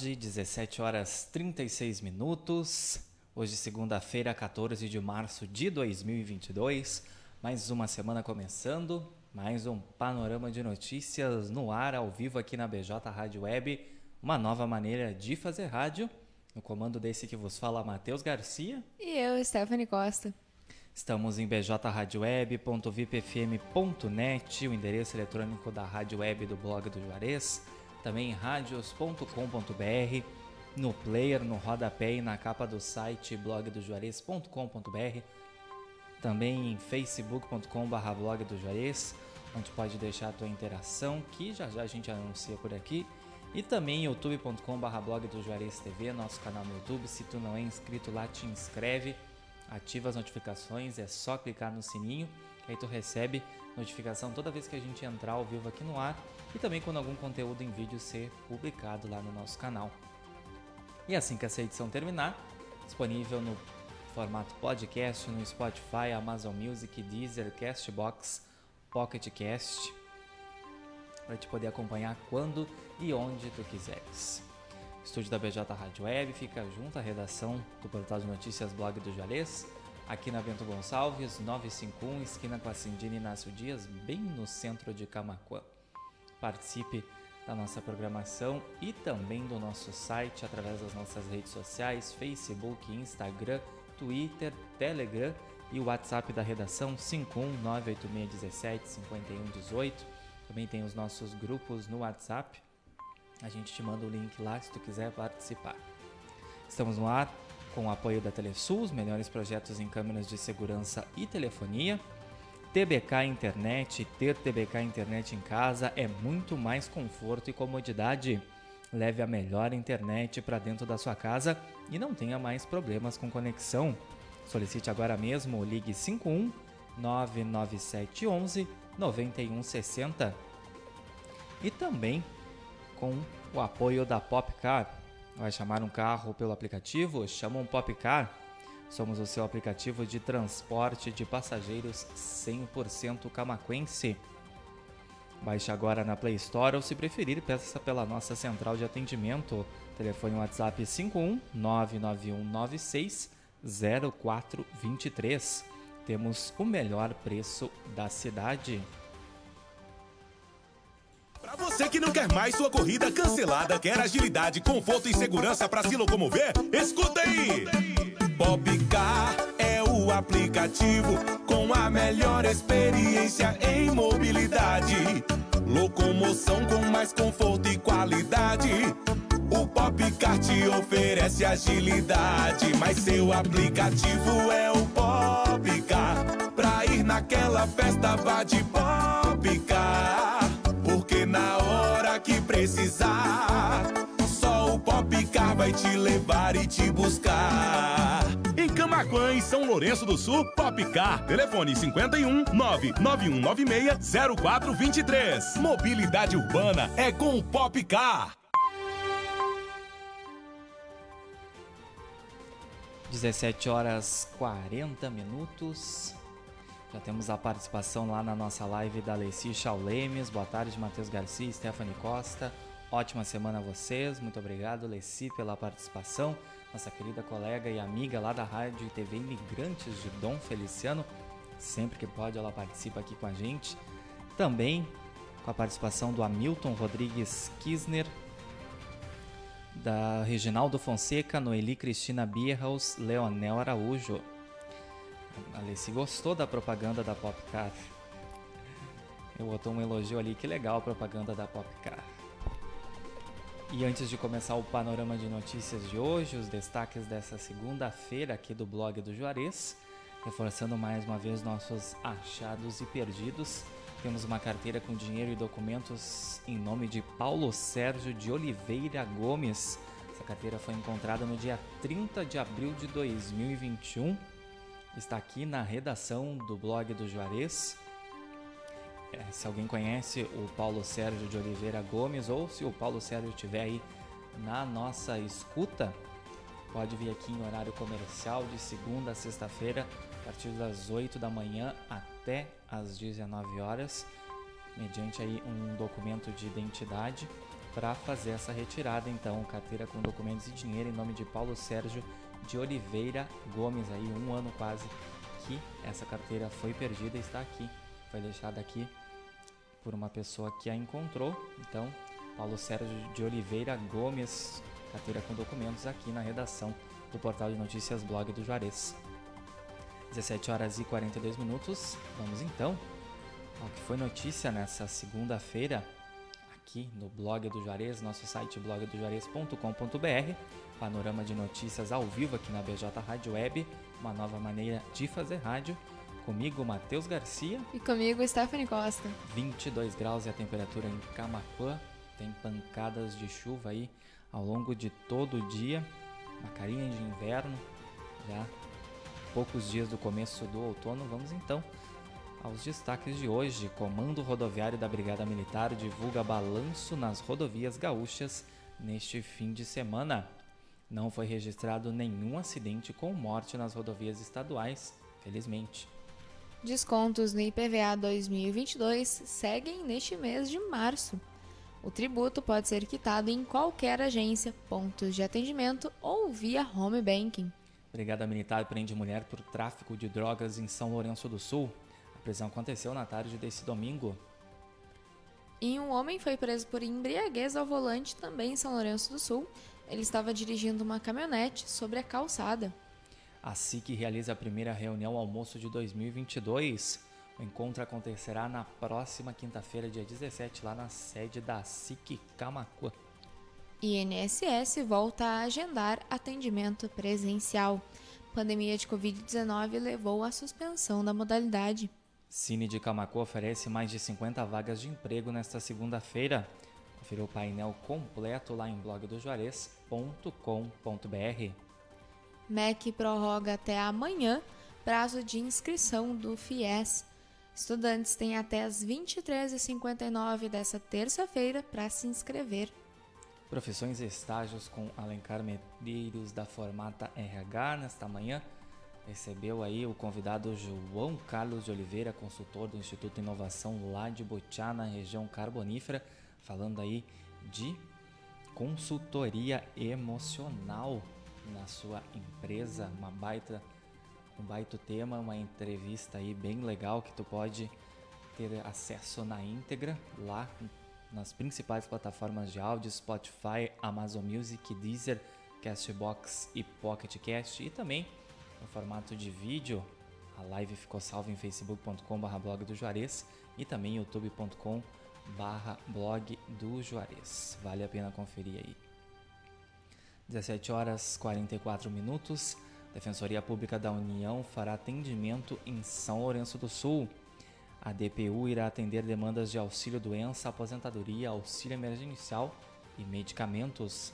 Tarde, 17 horas 36 minutos. Hoje, segunda-feira, 14 de março de 2022. Mais uma semana começando, mais um panorama de notícias no ar, ao vivo aqui na BJ Rádio Web. Uma nova maneira de fazer rádio. No comando desse que vos fala, Matheus Garcia. E eu, Stephanie Costa. Estamos em bjradioweb.vipfm.net, o endereço eletrônico da Rádio Web do blog do Juarez também em radios.com.br, no player, no rodapé e na capa do site blogdojuarez.com.br, também em facebook.com.br blog do Juarez, onde pode deixar a tua interação, que já já a gente anuncia por aqui, e também youtube.com.br blog do Juarez TV, nosso canal no YouTube. Se tu não é inscrito lá, te inscreve, ativa as notificações, é só clicar no sininho, que aí tu recebe notificação toda vez que a gente entrar ao vivo aqui no ar e também quando algum conteúdo em vídeo ser publicado lá no nosso canal. E assim que essa edição terminar, disponível no formato podcast no Spotify, Amazon Music, Deezer, Castbox, Pocket Cast, para te poder acompanhar quando e onde tu quiseres. Estúdio da BJ Rádio Web fica junto à redação do portal de notícias Blog do Jalês, aqui na Bento Gonçalves, 951, esquina com a Cindina Inácio Dias, bem no centro de Camacuã participe da nossa programação e também do nosso site através das nossas redes sociais, Facebook, Instagram, Twitter, Telegram e o WhatsApp da redação 51986175118. Também tem os nossos grupos no WhatsApp. A gente te manda o link lá se tu quiser participar. Estamos no ar com o apoio da Telesul, os melhores projetos em câmeras de segurança e telefonia. TBK Internet, ter TBK Internet em casa é muito mais conforto e comodidade. Leve a melhor internet para dentro da sua casa e não tenha mais problemas com conexão. Solicite agora mesmo, ligue 51 99711 9160. E também com o apoio da Popcar. Vai chamar um carro pelo aplicativo? Chama um Popcar Somos o seu aplicativo de transporte de passageiros 100% camaquense. Baixe agora na Play Store ou, se preferir, peça pela nossa central de atendimento. Telefone WhatsApp 51 99196 0423. Temos o melhor preço da cidade. Você que não quer mais sua corrida cancelada, quer agilidade, conforto e segurança para se locomover, escuta aí! Popcar é o aplicativo com a melhor experiência em mobilidade. Locomoção com mais conforto e qualidade. O Popcar te oferece agilidade, mas seu aplicativo é o Popcar. Pra ir naquela festa, vá de Popcar. Precisar, só o Popcar vai te levar e te buscar Camaquã e São Lourenço do Sul, Popcar. Telefone 51 99196 0423. Mobilidade urbana é com o Popcar. 17 horas 40 minutos. Já temos a participação lá na nossa live da Leci Chaulemes. Boa tarde, Matheus Garcia Stephanie Costa. Ótima semana a vocês. Muito obrigado, Leci, pela participação. Nossa querida colega e amiga lá da Rádio e TV Imigrantes de Dom Feliciano. Sempre que pode, ela participa aqui com a gente. Também com a participação do Hamilton Rodrigues Kisner, da Reginaldo Fonseca, Noeli Cristina Bierhaus, Leonel Araújo. A Alessi gostou da propaganda da Popcar. Eu botou um elogio ali, que legal a propaganda da Popcar. E antes de começar o panorama de notícias de hoje, os destaques dessa segunda-feira aqui do blog do Juarez, reforçando mais uma vez nossos achados e perdidos. Temos uma carteira com dinheiro e documentos em nome de Paulo Sérgio de Oliveira Gomes. Essa carteira foi encontrada no dia 30 de abril de 2021. Está aqui na redação do blog do Juarez. É, se alguém conhece o Paulo Sérgio de Oliveira Gomes ou se o Paulo Sérgio estiver aí na nossa escuta, pode vir aqui em horário comercial de segunda a sexta-feira, a partir das 8 da manhã até às 19 horas, mediante aí um documento de identidade para fazer essa retirada. Então, carteira com documentos e dinheiro em nome de Paulo Sérgio de Oliveira Gomes, aí um ano quase que essa carteira foi perdida e está aqui, foi deixada aqui por uma pessoa que a encontrou. Então, Paulo Sérgio de Oliveira Gomes, carteira com documentos aqui na redação do portal de notícias blog do Juarez. 17 horas e 42 minutos. Vamos então ao que foi notícia nessa segunda-feira aqui no blog do Juarez, nosso site blogdojuarez.com.br. Panorama de notícias ao vivo aqui na BJ Rádio Web, uma nova maneira de fazer rádio. Comigo, Matheus Garcia. E comigo, Stephanie Costa. 22 graus e a temperatura em Camacuã. Tem pancadas de chuva aí ao longo de todo o dia. Uma carinha de inverno, já poucos dias do começo do outono. Vamos então aos destaques de hoje. Comando Rodoviário da Brigada Militar divulga balanço nas rodovias gaúchas neste fim de semana. Não foi registrado nenhum acidente com morte nas rodovias estaduais, felizmente. Descontos no IPVA 2022 seguem neste mês de março. O tributo pode ser quitado em qualquer agência, pontos de atendimento ou via home banking. Brigada Militar prende mulher por tráfico de drogas em São Lourenço do Sul. A prisão aconteceu na tarde desse domingo. E um homem foi preso por embriaguez ao volante também em São Lourenço do Sul. Ele estava dirigindo uma caminhonete sobre a calçada. A SIC realiza a primeira reunião almoço de 2022. O encontro acontecerá na próxima quinta-feira, dia 17, lá na sede da SIC Camacuã. INSS volta a agendar atendimento presencial. Pandemia de Covid-19 levou à suspensão da modalidade. Cine de Camacuã oferece mais de 50 vagas de emprego nesta segunda-feira. Confira o painel completo lá em blogdojuarez.com.br. MEC prorroga até amanhã prazo de inscrição do FIES. Estudantes têm até as 23h59 dessa terça-feira para se inscrever. Profissões e estágios com Alencar Medeiros da Formata RH nesta manhã recebeu aí o convidado João Carlos de Oliveira, consultor do Instituto Inovação lá de Botiá, na região carbonífera, falando aí de consultoria emocional na sua empresa, uma baita um baita tema, uma entrevista aí bem legal que tu pode ter acesso na íntegra lá nas principais plataformas de áudio, Spotify, Amazon Music, Deezer, Castbox e Pocket Cast e também no formato de vídeo. A live ficou salva em facebook.com.br blog do Juarez e também youtube.com barra blog do Juarez. Vale a pena conferir aí. 17 horas 44 minutos. Defensoria Pública da União fará atendimento em São Lourenço do Sul. A DPU irá atender demandas de auxílio doença, aposentadoria, auxílio emergencial e medicamentos.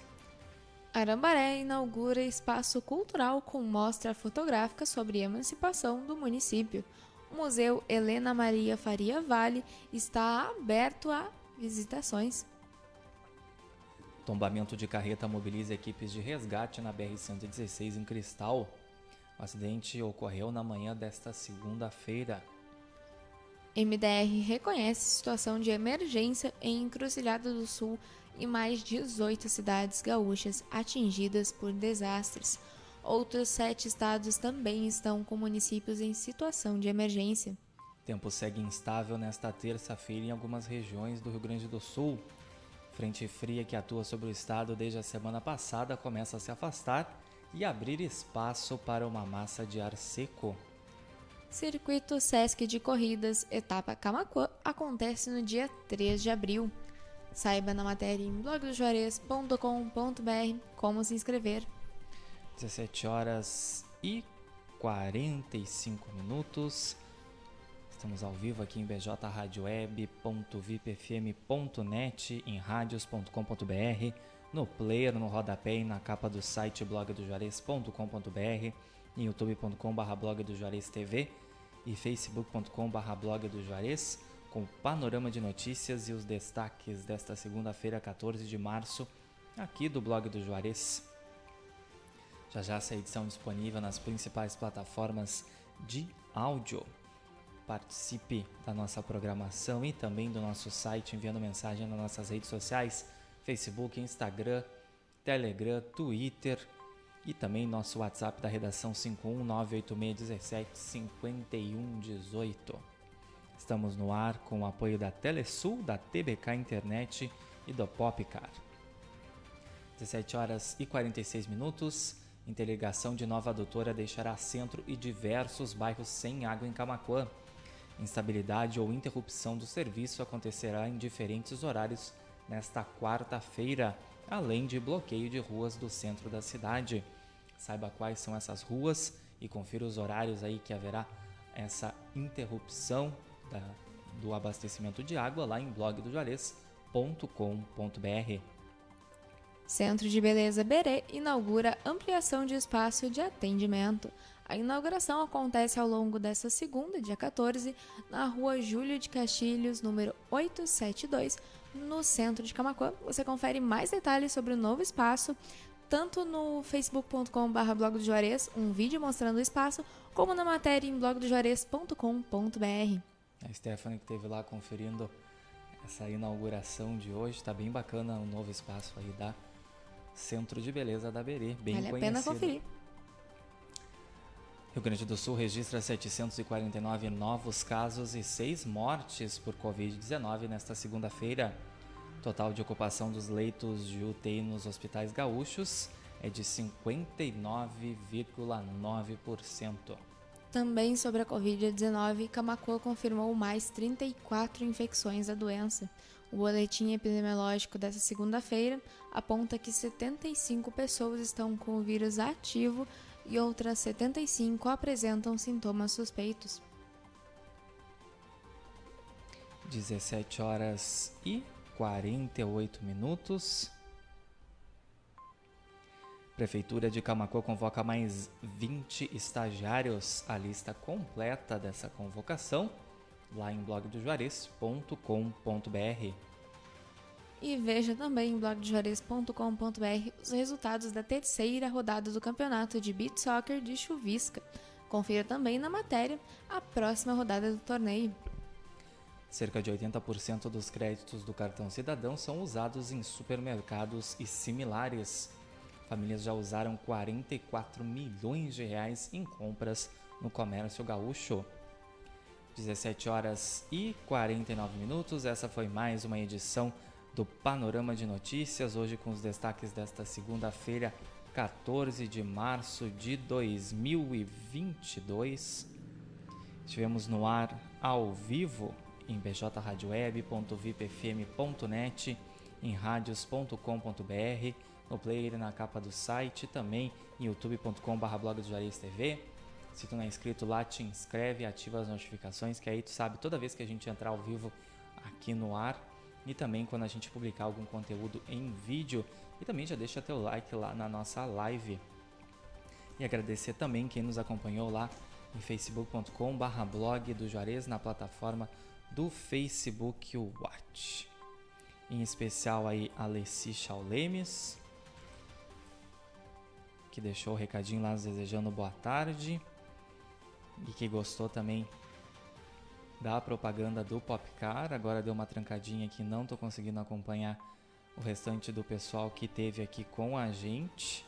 Arambaré inaugura espaço cultural com mostra fotográfica sobre emancipação do município. O Museu Helena Maria Faria Vale está aberto a visitações. Tombamento de carreta mobiliza equipes de resgate na BR-116 em Cristal. O acidente ocorreu na manhã desta segunda-feira. MDR reconhece situação de emergência em Encruzilhada do Sul e mais 18 cidades gaúchas atingidas por desastres. Outros sete estados também estão com municípios em situação de emergência. Tempo segue instável nesta terça-feira em algumas regiões do Rio Grande do Sul. Frente fria que atua sobre o estado desde a semana passada começa a se afastar e abrir espaço para uma massa de ar seco. Circuito Sesc de Corridas, etapa Camacuã, acontece no dia 3 de abril. Saiba na matéria em blogdojuarez.com.br como se inscrever. 17 horas e 45 minutos. Estamos ao vivo aqui em bjradioweb.vipfm.net, em radios.com.br, no player, no rodapé e na capa do site blogdojuarez.com.br, em youtube.com.br blog e facebook.com.br blog com o panorama de notícias e os destaques desta segunda-feira, 14 de março, aqui do blog do Juarez. Já já essa edição disponível nas principais plataformas de áudio. Participe da nossa programação e também do nosso site enviando mensagem nas nossas redes sociais: Facebook, Instagram, Telegram, Twitter e também nosso WhatsApp da redação 51986175118. Estamos no ar com o apoio da Telesul, da TBK Internet e do Popcar. 17 horas e 46 minutos. Interligação de Nova Doutora deixará centro e diversos bairros sem água em Camacuã. Instabilidade ou interrupção do serviço acontecerá em diferentes horários nesta quarta-feira, além de bloqueio de ruas do centro da cidade. Saiba quais são essas ruas e confira os horários aí que haverá essa interrupção da, do abastecimento de água lá em blogdojuarez.com.br. Centro de Beleza Berê inaugura ampliação de espaço de atendimento. A inauguração acontece ao longo desta segunda, dia 14, na rua Júlio de Castilhos, número 872, no centro de Camacuã. Você confere mais detalhes sobre o novo espaço, tanto no facebook.com.br blog do Juarez, um vídeo mostrando o espaço, como na matéria em blogdojuarez.com.br. A Stephanie que esteve lá conferindo essa inauguração de hoje, tá bem bacana o novo espaço aí da Centro de Beleza da Berê, bem vale conhecido. a pena conferir. Rio Grande do Sul registra 749 novos casos e 6 mortes por Covid-19 nesta segunda-feira. Total de ocupação dos leitos de UTI nos hospitais gaúchos é de 59,9%. Também sobre a Covid-19, Camacuã confirmou mais 34 infecções da doença. O boletim epidemiológico dessa segunda-feira aponta que 75 pessoas estão com o vírus ativo e outras 75 apresentam sintomas suspeitos. 17 horas e 48 minutos. Prefeitura de Camacuã convoca mais 20 estagiários. A lista completa dessa convocação lá em blogdojuarez.com.br. E veja também em blogdojuarez.com.br os resultados da terceira rodada do campeonato de beach soccer de Chuvisca. Confira também na matéria a próxima rodada do torneio. Cerca de 80% dos créditos do cartão cidadão são usados em supermercados e similares. Famílias já usaram 44 milhões de reais em compras no comércio gaúcho. 17 horas e 49 minutos. Essa foi mais uma edição do Panorama de Notícias, hoje com os destaques desta segunda-feira, 14 de março de 2022. Estivemos no ar ao vivo em bjradioweb.vipfm.net, em radios.com.br no player na capa do site, também em youtube.com.br blog do Juarez TV. Se tu não é inscrito lá, te inscreve, ativa as notificações, que aí tu sabe toda vez que a gente entrar ao vivo aqui no ar, e também quando a gente publicar algum conteúdo em vídeo. E também já deixa teu like lá na nossa live. E agradecer também quem nos acompanhou lá em facebook.com barra blog do Juarez na plataforma do Facebook Watch. Em especial aí a Alessi Chaulemes, que deixou o recadinho lá desejando boa tarde e que gostou também da propaganda do Popcar. Agora deu uma trancadinha aqui, não estou conseguindo acompanhar o restante do pessoal que teve aqui com a gente.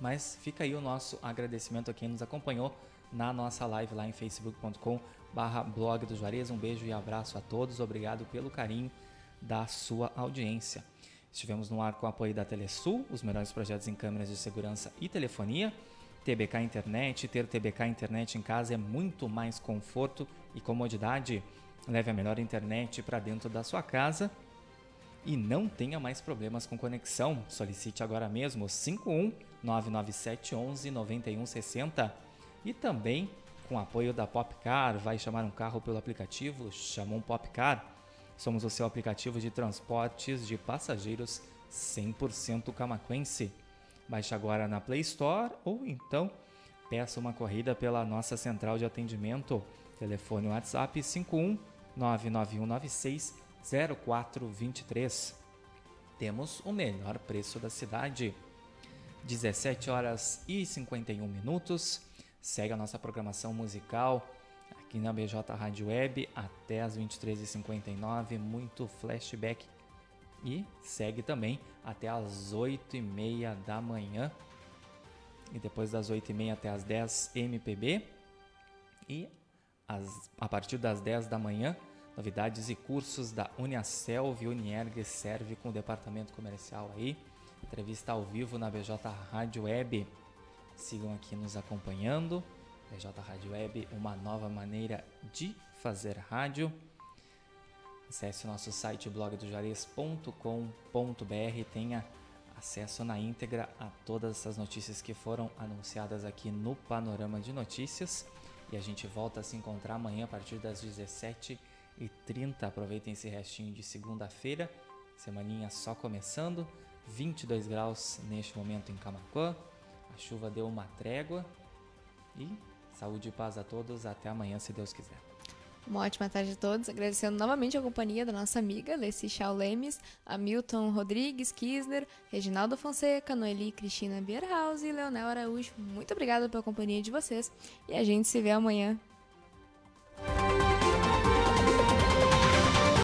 Mas fica aí o nosso agradecimento a quem nos acompanhou na nossa live lá em facebook.com barra blog do Juarez. Um beijo e abraço a todos. Obrigado pelo carinho da sua audiência. Estivemos no ar com o apoio da Telesul, os melhores projetos em câmeras de segurança e telefonia. TBK Internet. Ter TBK Internet em casa é muito mais conforto e comodidade. Leve a melhor internet para dentro da sua casa e não tenha mais problemas com conexão. Solicite agora mesmo 51 997 11 9160 e também com apoio da Popcar, vai chamar um carro pelo aplicativo, chamou um Popcar. Somos o seu aplicativo de transportes de passageiros 100% camaquense. Baixe agora na Play Store ou então peça uma corrida pela nossa central de atendimento. Telefone WhatsApp 51 99196 0423. Temos o melhor preço da cidade. 17 horas e 51 minutos. Segue a nossa programação musical aqui na BJ Rádio Web até as 23h59. Muito flashback e segue também até as 8 e meia da manhã. E depois das 8 e meia até as 10 MPB. E as, a partir das 10 da manhã, novidades e cursos da Uniaselv Unierg serve com o departamento comercial aí. Entrevista ao vivo na BJ Rádio Web. Sigam aqui nos acompanhando. BJ Rádio Web, uma nova maneira de fazer rádio. Acesse o nosso site blogdojuarez.com.br, tenha acesso na íntegra a todas essas notícias que foram anunciadas aqui no Panorama de Notícias. E a gente volta a se encontrar amanhã a partir das 17h30. Aproveitem esse restinho de segunda-feira, semaninha só começando. 22 graus neste momento em Camacuã. A chuva deu uma trégua. E saúde e paz a todos. Até amanhã, se Deus quiser. Uma ótima tarde a todos, agradecendo novamente a companhia da nossa amiga Leci Chau Lemes, Hamilton Rodrigues, Kisner, Reginaldo Fonseca, Noeli Cristina Bierhaus e Leonel Araújo. Muito obrigada pela companhia de vocês e a gente se vê amanhã.